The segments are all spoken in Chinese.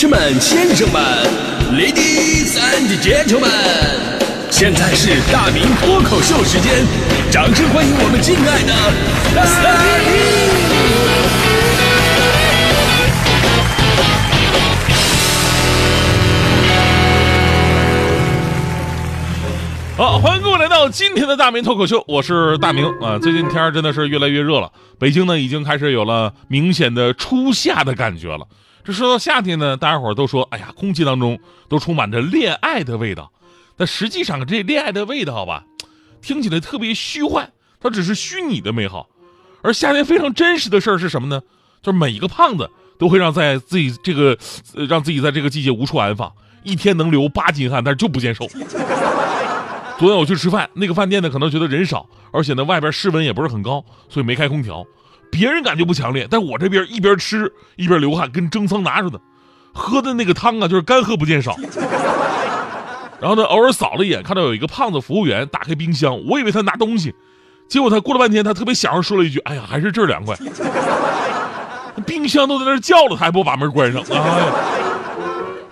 士们、先生们，Ladies and Gentlemen，现在是大明脱口秀时间，掌声欢迎我们敬爱的大明！好，欢迎各位来到今天的大明脱口秀，我是大明啊。最近天真的是越来越热了，北京呢已经开始有了明显的初夏的感觉了。说到夏天呢，大家伙都说，哎呀，空气当中都充满着恋爱的味道。但实际上，这恋爱的味道吧，听起来特别虚幻，它只是虚拟的美好。而夏天非常真实的事儿是什么呢？就是每一个胖子都会让在自己这个，呃让自己在这个季节无处安放，一天能流八斤汗，但是就不见瘦。昨天我去吃饭，那个饭店呢可能觉得人少，而且呢外边室温也不是很高，所以没开空调。别人感觉不强烈，但我这边一边吃一边流汗，跟蒸桑拿似的。喝的那个汤啊，就是干喝不见少。然后呢，偶尔扫了一眼，看到有一个胖子服务员打开冰箱，我以为他拿东西，结果他过了半天，他特别享受说了一句：“哎呀，还是这儿凉快。”冰箱都在那儿叫了，他还不把门关上。哎！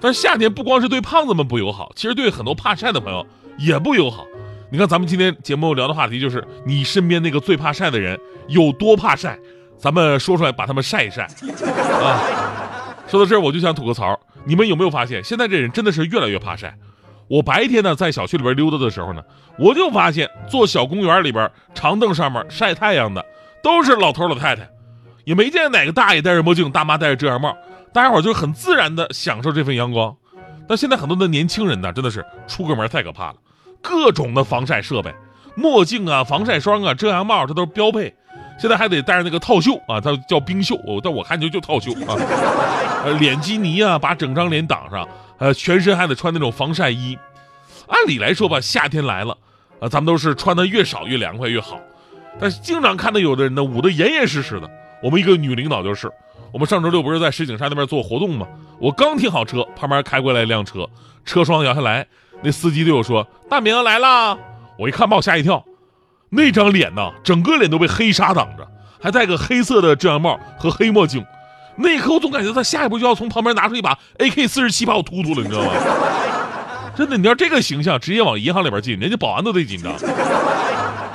但是夏天不光是对胖子们不友好，其实对很多怕晒的朋友也不友好。你看，咱们今天节目聊的话题就是你身边那个最怕晒的人有多怕晒，咱们说出来把他们晒一晒啊。说到这儿，我就想吐个槽，你们有没有发现，现在这人真的是越来越怕晒？我白天呢在小区里边溜达的时候呢，我就发现坐小公园里边长凳上面晒太阳的都是老头老太太，也没见哪个大爷戴着墨镜，大妈戴着遮阳帽，大家伙就很自然的享受这份阳光。但现在很多的年轻人呢，真的是出个门太可怕了。各种的防晒设备，墨镜啊、防晒霜啊、遮阳帽，这都是标配。现在还得戴上那个套袖啊，它叫冰袖，我但我看就就套袖啊。呃，脸基尼啊，把整张脸挡上，呃，全身还得穿那种防晒衣。按理来说吧，夏天来了，啊，咱们都是穿的越少越凉快越好。但是经常看到有的人呢，捂得严严实实的。我们一个女领导就是，我们上周六不是在石景山那边做活动吗？我刚停好车，旁边开过来一辆车，车窗摇下来。那司机对我说：“大明来啦！”我一看，把我吓一跳。那张脸呐，整个脸都被黑纱挡着，还戴个黑色的遮阳帽和黑墨镜。那一刻，我总感觉他下一步就要从旁边拿出一把 AK 四十七把我突突了，你知道吗？真的，你要这个形象，直接往银行里边进，人家保安都得紧张。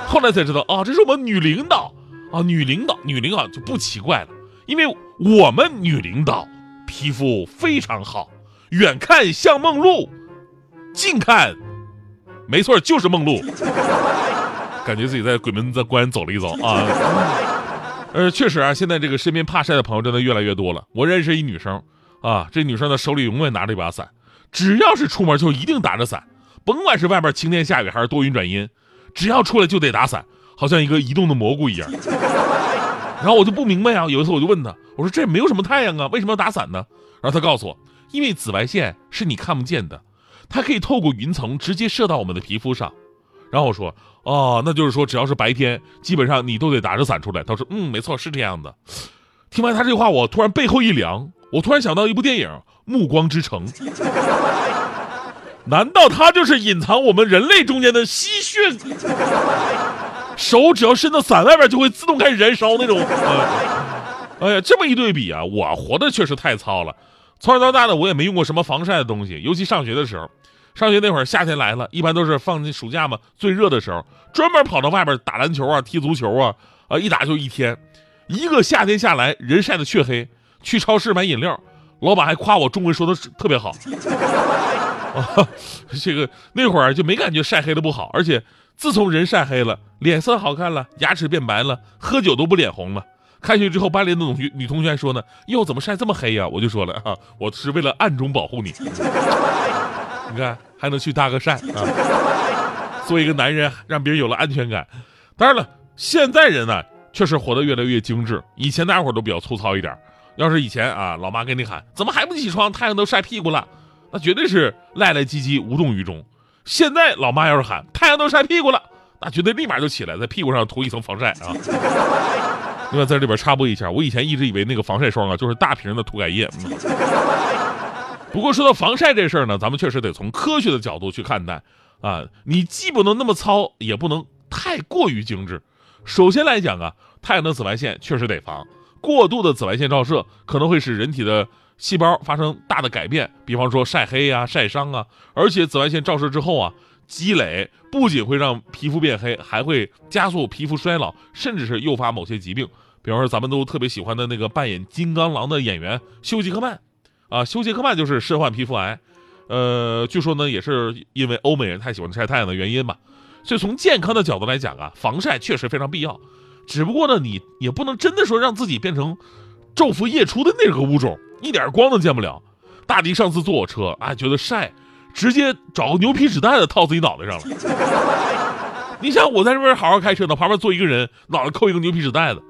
后来才知道啊，这是我们女领导啊，女领导，女领导就不奇怪了，因为我们女领导皮肤非常好，远看像梦露。近看，没错，就是梦露。感觉自己在鬼门子关走了一遭啊。呃，确实啊，现在这个身边怕晒的朋友真的越来越多了。我认识一女生啊，这女生呢手里永远拿着一把伞，只要是出门就一定打着伞，甭管是外边晴天下雨还是多云转阴，只要出来就得打伞，好像一个移动的蘑菇一样。然后我就不明白啊，有一次我就问她，我说这没有什么太阳啊，为什么要打伞呢？然后她告诉我，因为紫外线是你看不见的。它可以透过云层直接射到我们的皮肤上，然后我说，哦，那就是说只要是白天，基本上你都得打着伞出来。他说，嗯，没错，是这样的。听完他这话，我突然背后一凉，我突然想到一部电影《暮光之城》，难道他就是隐藏我们人类中间的吸血？手只要伸到伞外边，就会自动开始燃烧那种。哎呀，这么一对比啊，我活的确实太糙了。从小到大的我也没用过什么防晒的东西，尤其上学的时候，上学那会儿夏天来了，一般都是放暑假嘛，最热的时候，专门跑到外边打篮球啊、踢足球啊，啊，一打就一天，一个夏天下来，人晒得黢黑。去超市买饮料，老板还夸我中文说的特别好。啊，这个那会儿就没感觉晒黑的不好，而且自从人晒黑了，脸色好看了，牙齿变白了，喝酒都不脸红了。开学之后，班里的女女同学还说呢：“哟，怎么晒这么黑呀？”我就说了啊，我是为了暗中保护你。你看，还能去搭个讪啊？做一个男人，让别人有了安全感。当然了，现在人呢，确实活得越来越精致。以前大家伙都比较粗糙一点。要是以前啊，老妈跟你喊：“怎么还不起床？太阳都晒屁股了。”那绝对是赖赖唧唧，无动于衷。现在老妈要是喊：“太阳都晒屁股了。”那绝对立马就起来，在屁股上涂一层防晒啊。另外，在这里边插播一下，我以前一直以为那个防晒霜啊，就是大瓶的涂改液。不过说到防晒这事儿呢，咱们确实得从科学的角度去看待啊。你既不能那么糙，也不能太过于精致。首先来讲啊，太阳的紫外线确实得防，过度的紫外线照射可能会使人体的细胞发生大的改变，比方说晒黑呀、晒伤啊。而且紫外线照射之后啊，积累不仅会让皮肤变黑，还会加速皮肤衰老，甚至是诱发某些疾病。比方说咱们都特别喜欢的那个扮演金刚狼的演员休·杰克曼，啊，休·杰克曼就是身患皮肤癌，呃，据说呢也是因为欧美人太喜欢晒太阳的原因吧。所以从健康的角度来讲啊，防晒确实非常必要。只不过呢，你也不能真的说让自己变成昼伏夜出的那个物种，一点光都见不了。大迪上次坐我车，啊，觉得晒，直接找个牛皮纸袋子套自己脑袋上了。你想我在这边好好开车呢，旁边坐一个人，脑袋扣一个牛皮纸袋子。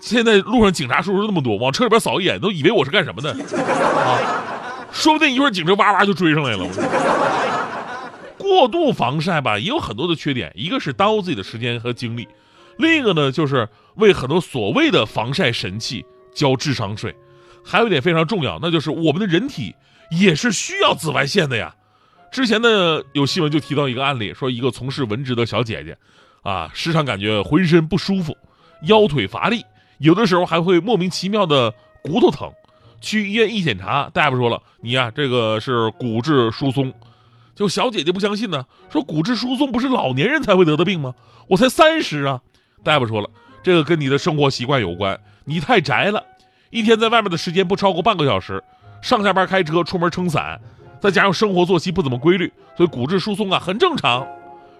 现在路上警察叔叔那么多，往车里边扫一眼，都以为我是干什么的啊？说不定一会儿警车哇哇就追上来了。过度防晒吧，也有很多的缺点，一个是耽误自己的时间和精力。另一个呢，就是为很多所谓的防晒神器交智商税。还有一点非常重要，那就是我们的人体也是需要紫外线的呀。之前呢，有新闻就提到一个案例，说一个从事文职的小姐姐，啊，时常感觉浑身不舒服，腰腿乏力，有的时候还会莫名其妙的骨头疼。去医院一检查，大夫说了，你呀，这个是骨质疏松。就小姐姐不相信呢，说骨质疏松不是老年人才会得的病吗？我才三十啊。大夫说了，这个跟你的生活习惯有关，你太宅了，一天在外面的时间不超过半个小时，上下班开车、出门撑伞，再加上生活作息不怎么规律，所以骨质疏松啊很正常。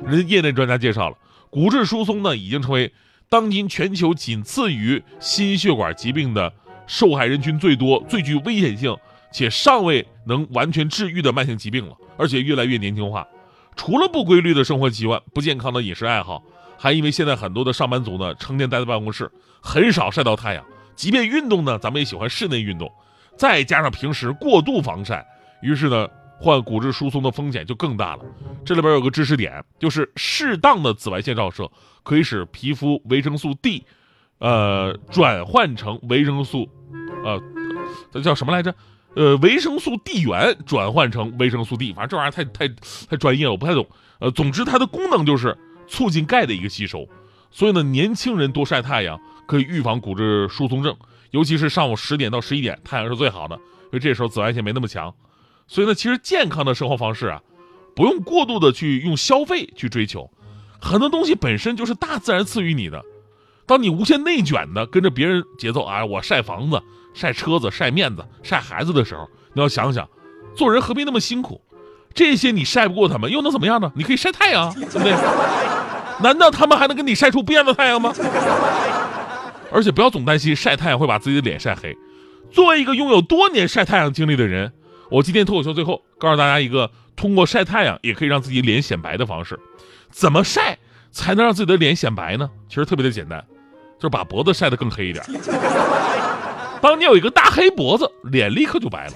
人家业内专家介绍了，骨质疏松呢已经成为当今全球仅次于心血管疾病的受害人群最多、最具危险性且尚未能完全治愈的慢性疾病了，而且越来越年轻化。除了不规律的生活习惯、不健康的饮食爱好。还因为现在很多的上班族呢，成天待在办公室，很少晒到太阳。即便运动呢，咱们也喜欢室内运动，再加上平时过度防晒，于是呢，患骨质疏松的风险就更大了。这里边有个知识点，就是适当的紫外线照射可以使皮肤维生素 D，呃，转换成维生素，呃，这叫什么来着？呃，维生素 D 源转换成维生素 D，反正这玩意儿太太太专业了，我不太懂。呃，总之它的功能就是。促进钙的一个吸收，所以呢，年轻人多晒太阳可以预防骨质疏松症，尤其是上午十点到十一点，太阳是最好的，因为这时候紫外线没那么强。所以呢，其实健康的生活方式啊，不用过度的去用消费去追求，很多东西本身就是大自然赐予你的。当你无限内卷的跟着别人节奏啊，我晒房子、晒车子、晒面子、晒孩子的时候，你要想想，做人何必那么辛苦？这些你晒不过他们，又能怎么样呢？你可以晒太阳，对不对？难道他们还能跟你晒出不一样的太阳吗？而且不要总担心晒太阳会把自己的脸晒黑。作为一个拥有多年晒太阳经历的人，我今天脱口秀最后告诉大家一个通过晒太阳也可以让自己脸显白的方式。怎么晒才能让自己的脸显白呢？其实特别的简单，就是把脖子晒得更黑一点。当你有一个大黑脖子，脸立刻就白了。